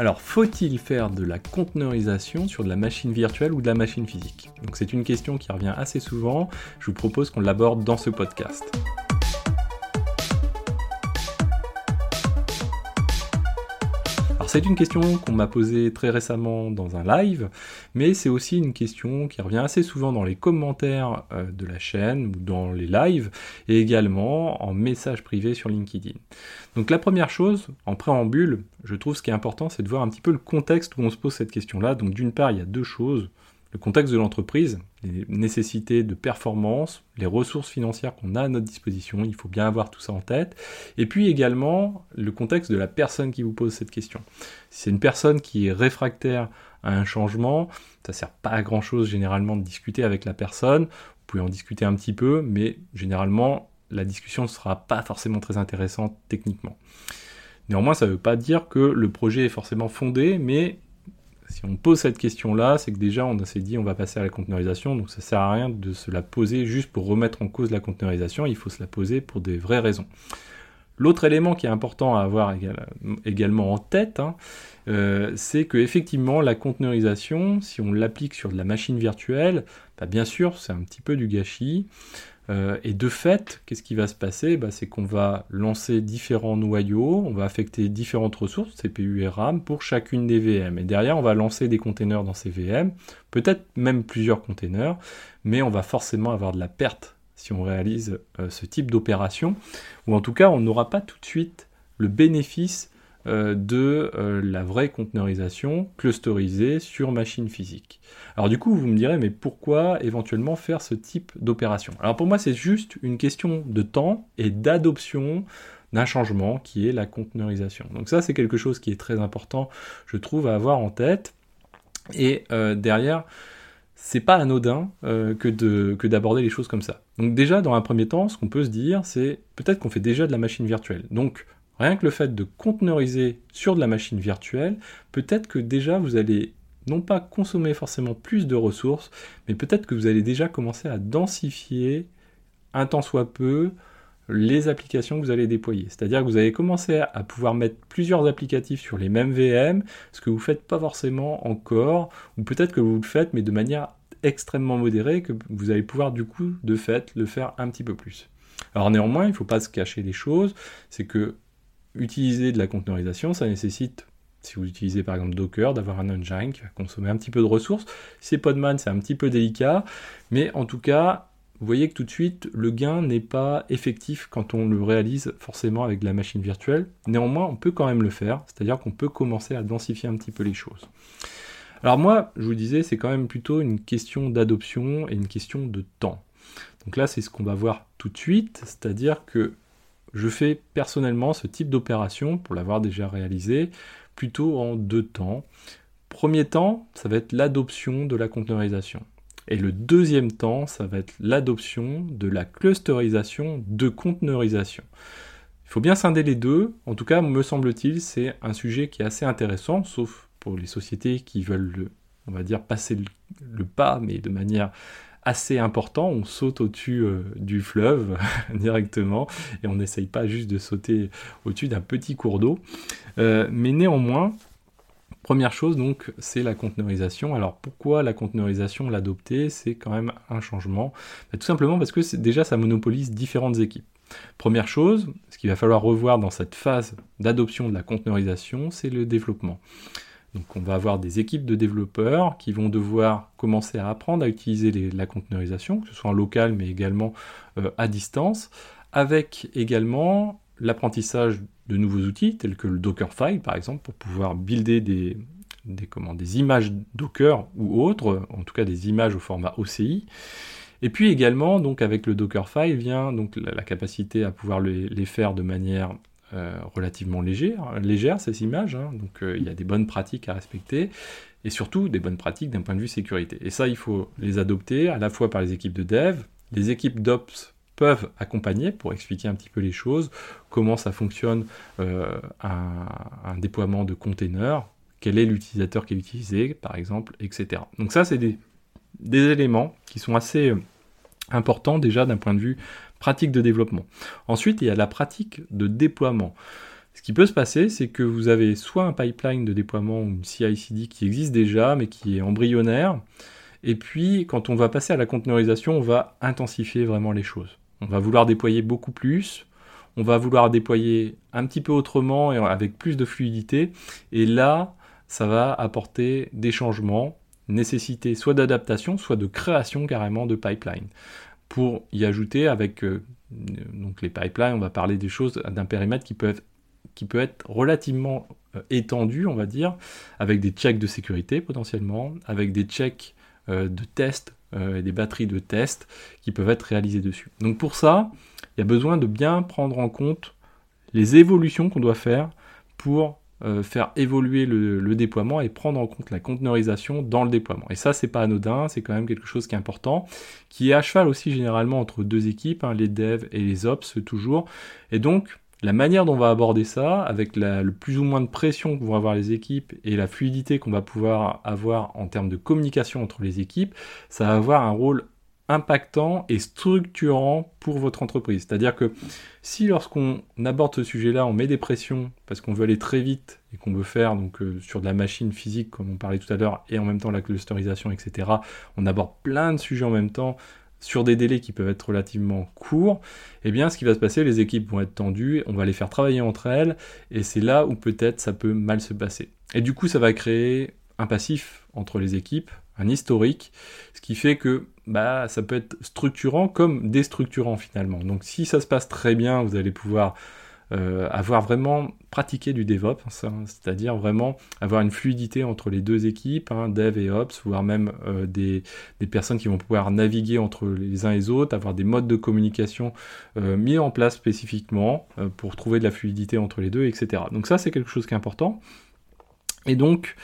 Alors, faut-il faire de la conteneurisation sur de la machine virtuelle ou de la machine physique? Donc c'est une question qui revient assez souvent, je vous propose qu'on l'aborde dans ce podcast. C'est une question qu'on m'a posée très récemment dans un live, mais c'est aussi une question qui revient assez souvent dans les commentaires euh, de la chaîne ou dans les lives, et également en message privé sur LinkedIn. Donc la première chose, en préambule, je trouve ce qui est important, c'est de voir un petit peu le contexte où on se pose cette question-là. Donc d'une part, il y a deux choses le contexte de l'entreprise, les nécessités de performance, les ressources financières qu'on a à notre disposition, il faut bien avoir tout ça en tête, et puis également le contexte de la personne qui vous pose cette question. Si c'est une personne qui est réfractaire à un changement, ça sert pas à grand chose généralement de discuter avec la personne, vous pouvez en discuter un petit peu, mais généralement la discussion ne sera pas forcément très intéressante techniquement. Néanmoins, ça ne veut pas dire que le projet est forcément fondé, mais si on pose cette question-là, c'est que déjà on s'est dit on va passer à la conteneurisation, donc ça sert à rien de se la poser juste pour remettre en cause la conteneurisation, il faut se la poser pour des vraies raisons. L'autre élément qui est important à avoir également en tête, hein, euh, c'est que effectivement la conteneurisation, si on l'applique sur de la machine virtuelle, bah, bien sûr c'est un petit peu du gâchis. Euh, et de fait, qu'est-ce qui va se passer? Bah, C'est qu'on va lancer différents noyaux, on va affecter différentes ressources, CPU et RAM, pour chacune des VM. Et derrière, on va lancer des containers dans ces VM, peut-être même plusieurs containers, mais on va forcément avoir de la perte si on réalise euh, ce type d'opération, ou en tout cas, on n'aura pas tout de suite le bénéfice euh, de euh, la vraie conteneurisation clusterisée sur machine physique. Alors du coup, vous me direz, mais pourquoi éventuellement faire ce type d'opération? Alors pour moi, c'est juste une question de temps et d'adoption d'un changement qui est la conteneurisation. Donc ça, c'est quelque chose qui est très important, je trouve, à avoir en tête. Et euh, derrière, c'est pas anodin que d'aborder les choses comme ça. Donc déjà, dans un premier temps, ce qu'on peut se dire, c'est peut-être qu'on fait déjà de la machine virtuelle. Donc Rien que le fait de conteneuriser sur de la machine virtuelle, peut-être que déjà vous allez non pas consommer forcément plus de ressources, mais peut-être que vous allez déjà commencer à densifier un temps soit peu les applications que vous allez déployer. C'est-à-dire que vous allez commencer à pouvoir mettre plusieurs applicatifs sur les mêmes VM, ce que vous ne faites pas forcément encore, ou peut-être que vous le faites, mais de manière extrêmement modérée, que vous allez pouvoir du coup, de fait, le faire un petit peu plus. Alors néanmoins, il ne faut pas se cacher les choses, c'est que utiliser de la conteneurisation, ça nécessite, si vous utilisez par exemple Docker, d'avoir un engine qui va consommer un petit peu de ressources. C'est Podman, c'est un petit peu délicat, mais en tout cas, vous voyez que tout de suite, le gain n'est pas effectif quand on le réalise forcément avec de la machine virtuelle. Néanmoins, on peut quand même le faire, c'est-à-dire qu'on peut commencer à densifier un petit peu les choses. Alors moi, je vous disais, c'est quand même plutôt une question d'adoption et une question de temps. Donc là, c'est ce qu'on va voir tout de suite, c'est-à-dire que je fais personnellement ce type d'opération, pour l'avoir déjà réalisé, plutôt en deux temps. Premier temps, ça va être l'adoption de la conteneurisation. Et le deuxième temps, ça va être l'adoption de la clusterisation de conteneurisation. Il faut bien scinder les deux. En tout cas, me semble-t-il, c'est un sujet qui est assez intéressant, sauf pour les sociétés qui veulent, on va dire, passer le pas, mais de manière assez important, on saute au-dessus euh, du fleuve directement et on n'essaye pas juste de sauter au-dessus d'un petit cours d'eau. Euh, mais néanmoins, Première chose donc, c'est la conteneurisation. Alors pourquoi la conteneurisation, l'adopter, c'est quand même un changement bah, Tout simplement parce que déjà ça monopolise différentes équipes. Première chose, ce qu'il va falloir revoir dans cette phase d'adoption de la conteneurisation, c'est le développement. Donc on va avoir des équipes de développeurs qui vont devoir commencer à apprendre à utiliser la conteneurisation, que ce soit en local mais également euh, à distance, avec également l'apprentissage de nouveaux outils tels que le Dockerfile par exemple pour pouvoir builder des, images Docker ou autres, en tout cas des images au format OCI. Et puis également, donc avec le Dockerfile vient donc la, capacité à pouvoir les faire de manière relativement légère, ces images, hein. donc euh, il y a des bonnes pratiques à respecter, et surtout des bonnes pratiques d'un point de vue sécurité. Et ça, il faut les adopter à la fois par les équipes de dev, les équipes d'ops peuvent accompagner pour expliquer un petit peu les choses, comment ça fonctionne euh, un, déploiement de containers, quel est l'utilisateur qui est utilisé, par exemple, etc. Donc ça, c'est des, éléments qui sont assez importants déjà d'un point de vue pratique de développement. Ensuite, il y a la pratique de déploiement. Ce qui peut se passer, c'est que vous avez soit un pipeline de déploiement ou une CI/CD qui existe déjà, mais qui est embryonnaire. Et puis, quand on va passer à la conteneurisation, on va intensifier vraiment les choses. On va vouloir déployer beaucoup plus, on va vouloir déployer un petit peu autrement et avec plus de fluidité. Et là, ça va apporter des changements, nécessiter soit d'adaptation, soit de création carrément de pipeline. Pour y ajouter avec euh, donc les pipelines, on va parler des choses d'un périmètre qui peut être qui peut être relativement euh, étendu, on va dire, avec des checks de sécurité potentiellement, avec des checks euh, de tests et des batteries de tests qui peuvent être réalisées dessus. Donc pour ça, il y a besoin de bien prendre en compte les évolutions qu'on doit faire pour euh, faire évoluer le, déploiement et prendre en compte la conteneurisation dans le déploiement. Et ça, c'est pas anodin, c'est quand même quelque chose qui est important, qui est à cheval aussi généralement entre deux équipes, hein, les devs et les ops toujours. Et donc, la manière dont on va aborder ça, avec le plus ou moins de pression que vont avoir les équipes et la fluidité qu'on va pouvoir avoir en termes de communication entre les équipes, ça va avoir un rôle impactant et structurant pour votre entreprise. C'est-à-dire que si lorsqu'on aborde ce sujet-là, on met des pressions parce qu'on veut aller très vite et qu'on veut faire donc euh, sur de la machine physique comme on parlait tout à l'heure et en même temps la clusterisation, etc. On aborde plein de sujets en même temps sur des délais qui peuvent être relativement courts, eh bien ce qui va se passer, les équipes vont être tendues, on va les faire travailler entre elles, et c'est là où peut-être ça peut mal se passer. Et du coup, ça va créer un passif entre les équipes, historique, ce qui fait que bah, ça peut être structurant comme déstructurant finalement. Donc si ça se passe très bien, vous allez pouvoir euh, avoir vraiment pratiqué du DevOps, hein, c'est-à-dire vraiment avoir une fluidité entre les deux équipes, hein, Dev et Ops, voire même euh, des, personnes qui vont pouvoir naviguer entre les uns et les autres, avoir des modes de communication euh, mis en place spécifiquement pour trouver de la fluidité entre les deux, etc. Donc ça c'est quelque chose qui est important. Et donc,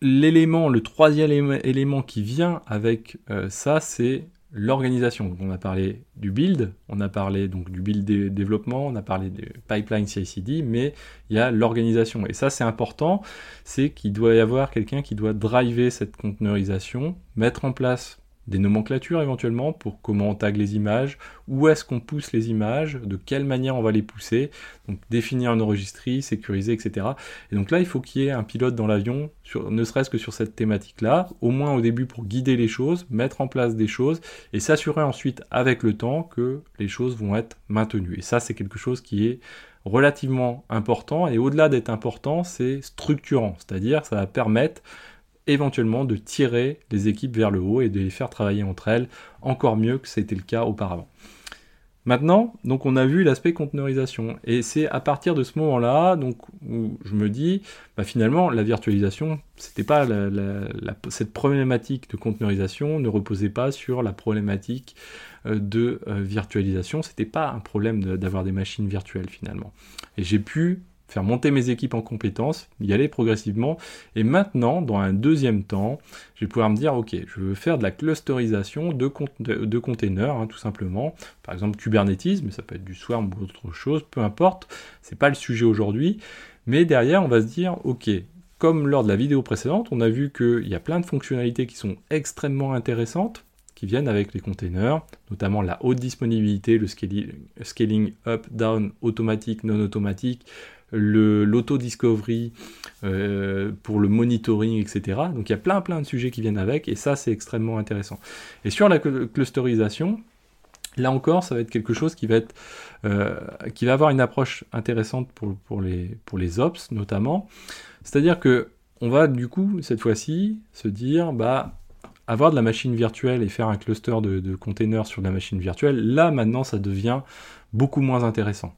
l'élément, le troisième élément qui vient avec euh, ça, c'est l'organisation. On a parlé du build, on a parlé donc du build développement, on a parlé du pipeline CI/CD, mais il y a l'organisation. Et ça, c'est important, c'est qu'il doit y avoir quelqu'un qui doit driver cette conteneurisation, mettre en place des nomenclatures éventuellement pour comment on tag les images, où est-ce qu'on pousse les images, de quelle manière on va les pousser, donc définir un enregistri, sécuriser, etc. Et donc là, il faut qu'il y ait un pilote dans l'avion, ne serait-ce que sur cette thématique-là, au moins au début pour guider les choses, mettre en place des choses, et s'assurer ensuite avec le temps que les choses vont être maintenues. Et ça, c'est quelque chose qui est relativement important, et au-delà d'être important, c'est structurant, c'est-à-dire ça va permettre éventuellement de tirer les équipes vers le haut et de les faire travailler entre elles encore mieux que c'était le cas auparavant. Maintenant, donc on a vu l'aspect conteneurisation. Et c'est à partir de ce moment-là donc où je me dis bah finalement la virtualisation c'était pas cette problématique de conteneurisation ne reposait pas sur la problématique euh, de euh, virtualisation. C'était pas un problème d'avoir des machines virtuelles finalement. Et j'ai pu faire monter mes équipes en compétences, y aller progressivement. Et maintenant, dans un deuxième temps, je vais pouvoir me dire, ok, je veux faire de la clusterisation de, containers, hein, tout simplement. Par exemple, Kubernetes, mais ça peut être du Swarm ou autre chose, peu importe. C'est pas le sujet aujourd'hui. Mais derrière, on va se dire, ok, comme lors de la vidéo précédente, on a vu qu'il y a plein de fonctionnalités qui sont extrêmement intéressantes qui viennent avec les containers, notamment la haute disponibilité, le scaling, scaling up, down, automatique, non automatique, l'auto-discovery, euh, pour le monitoring, etc. Donc il y a plein plein de sujets qui viennent avec, et ça c'est extrêmement intéressant. Et sur la clusterisation, là encore, ça va être quelque chose qui va, être, euh, qui va avoir une approche intéressante pour, pour, les, pour les ops notamment. C'est-à-dire que on va du coup, cette fois-ci, se dire, bah, avoir de la machine virtuelle et faire un cluster de, de containers sur de la machine virtuelle, là maintenant ça devient beaucoup moins intéressant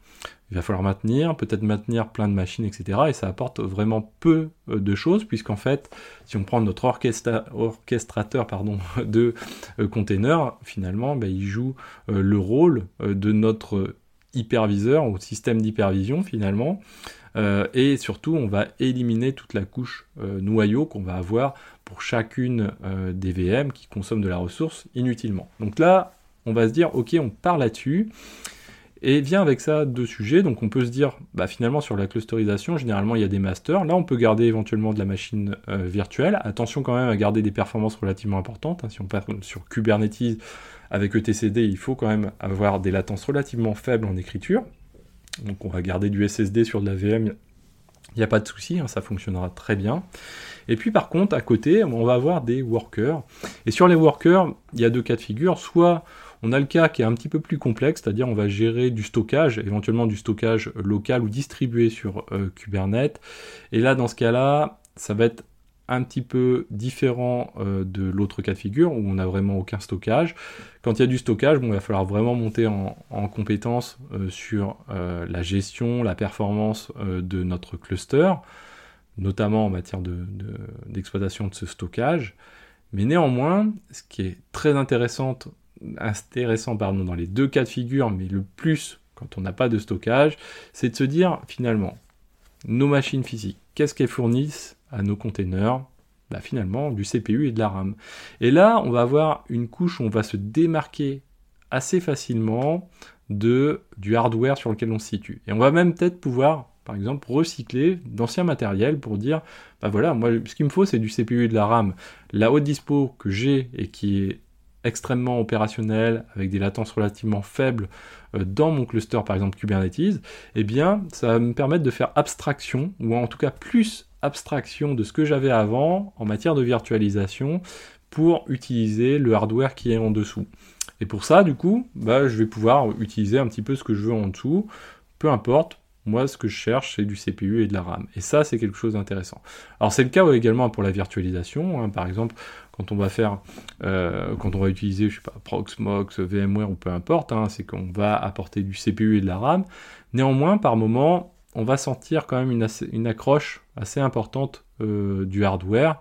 il va falloir maintenir, peut-être maintenir plein de machines, etc. Et ça apporte vraiment peu euh, de choses, puisqu'en fait, si on prend notre orchestrateur pardon, de euh, containers, finalement, ben, il joue euh, le rôle de notre hyperviseur ou système d'hypervision finalement. et surtout, on va éliminer toute la couche noyau qu'on va avoir pour chacune des VM qui consomment de la ressource inutilement. Donc là, on va se dire, ok, on part là-dessus. Et vient avec ça deux sujets, donc on peut se dire, bah finalement sur la clusterisation, généralement il y a des masters, là on peut garder éventuellement de la machine euh, virtuelle, attention quand même à garder des performances relativement importantes, hein. si on part sur Kubernetes avec ETCD, il faut quand même avoir des latences relativement faibles en écriture, Donc on va garder du SSD sur de la VM, il n'y a pas de souci, hein, ça fonctionnera très bien. Et puis par contre, à côté, on va avoir des workers. Et sur les workers, il y a deux cas de figure. Soit on a le cas qui est un petit peu plus complexe, c'est-à-dire on va gérer du stockage, éventuellement du stockage local ou distribué sur euh, Kubernetes. Et là, dans ce cas-là, ça va être un petit peu différent euh, de l'autre cas de figure où on n'a vraiment aucun stockage. Quand il y a du stockage, bon, il va falloir vraiment monter en, compétence euh, sur la gestion, la performance de notre cluster, notamment en matière d'exploitation de, de, ce stockage. Mais néanmoins, ce qui est très intéressant intéressant pardon, dans les deux cas de figure, mais le plus quand on n'a pas de stockage, c'est de se dire finalement, nos machines physiques, qu'est-ce qu'elles fournissent à nos containers? Bah, Finalement, du CPU et de la RAM. Et là, on va avoir une couche où on va se démarquer assez facilement de, du hardware sur lequel on se situe. Et on va même peut-être pouvoir, par exemple, recycler d'anciens matériels pour dire, bah voilà, moi, ce qu'il me faut, c'est du CPU et de la RAM. La haute dispo que j'ai et qui est extrêmement opérationnel, avec des latences relativement faibles euh, dans mon cluster, par exemple Kubernetes, eh bien, ça va me permettre de faire abstraction, ou en tout cas plus abstraction de ce que j'avais avant en matière de virtualisation pour utiliser le hardware qui est en dessous. Et pour ça, du coup, bah, je vais pouvoir utiliser un petit peu ce que je veux en dessous, peu importe, moi, ce que je cherche, c'est du CPU et de la RAM. Et ça, c'est quelque chose d'intéressant. Alors, c'est le cas également pour la virtualisation. Hein. Par exemple, quand on va faire, euh, quand on va utiliser, je sais pas, Proxmox, VMware ou peu importe, hein, c'est qu'on va apporter du CPU et de la RAM. Néanmoins, par moment, on va sentir quand même une, accroche assez importante euh, du hardware.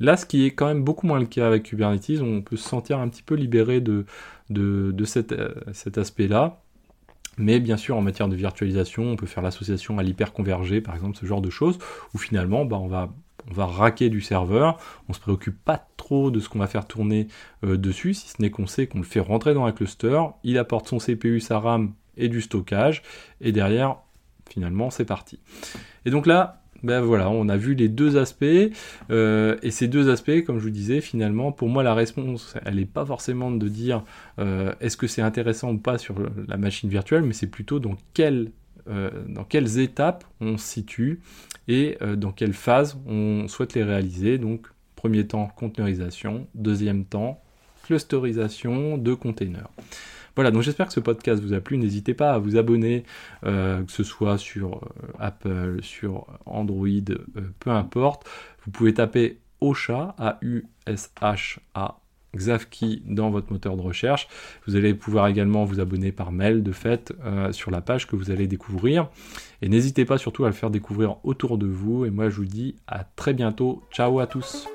Là, ce qui est quand même beaucoup moins le cas avec Kubernetes, on peut se sentir un petit peu libéré de, de, euh, cet aspect-là. Mais bien sûr, en matière de virtualisation, on peut faire l'association à l'hyperconvergé, par exemple, ce genre de choses, où finalement, bah, on, va, on va raquer du serveur, on se préoccupe pas trop de ce qu'on va faire tourner euh, dessus, si ce n'est qu'on sait qu'on le fait rentrer dans un cluster, il apporte son CPU, sa RAM et du stockage, et derrière, finalement, c'est parti. Et donc là, ben voilà, on a vu les deux aspects, euh, et ces deux aspects, comme je vous disais, finalement, pour moi, la réponse, elle n'est pas forcément de dire euh, est-ce que c'est intéressant ou pas sur la machine virtuelle, mais c'est plutôt dans, euh, dans quelles étapes on se situe et dans quelle phase on souhaite les réaliser. Donc, premier temps, conteneurisation, deuxième temps, clusterisation de containers. Voilà, donc j'espère que ce podcast vous a plu. N'hésitez pas à vous abonner, euh, que ce soit sur euh, Apple, sur Android, euh, peu importe. Vous pouvez taper Osha, A-U-S-H-A, Xavki dans votre moteur de recherche. Vous allez pouvoir également vous abonner par mail de fait sur la page que vous allez découvrir. Et n'hésitez pas surtout à le faire découvrir autour de vous. Et moi je vous dis à très bientôt. Ciao à tous.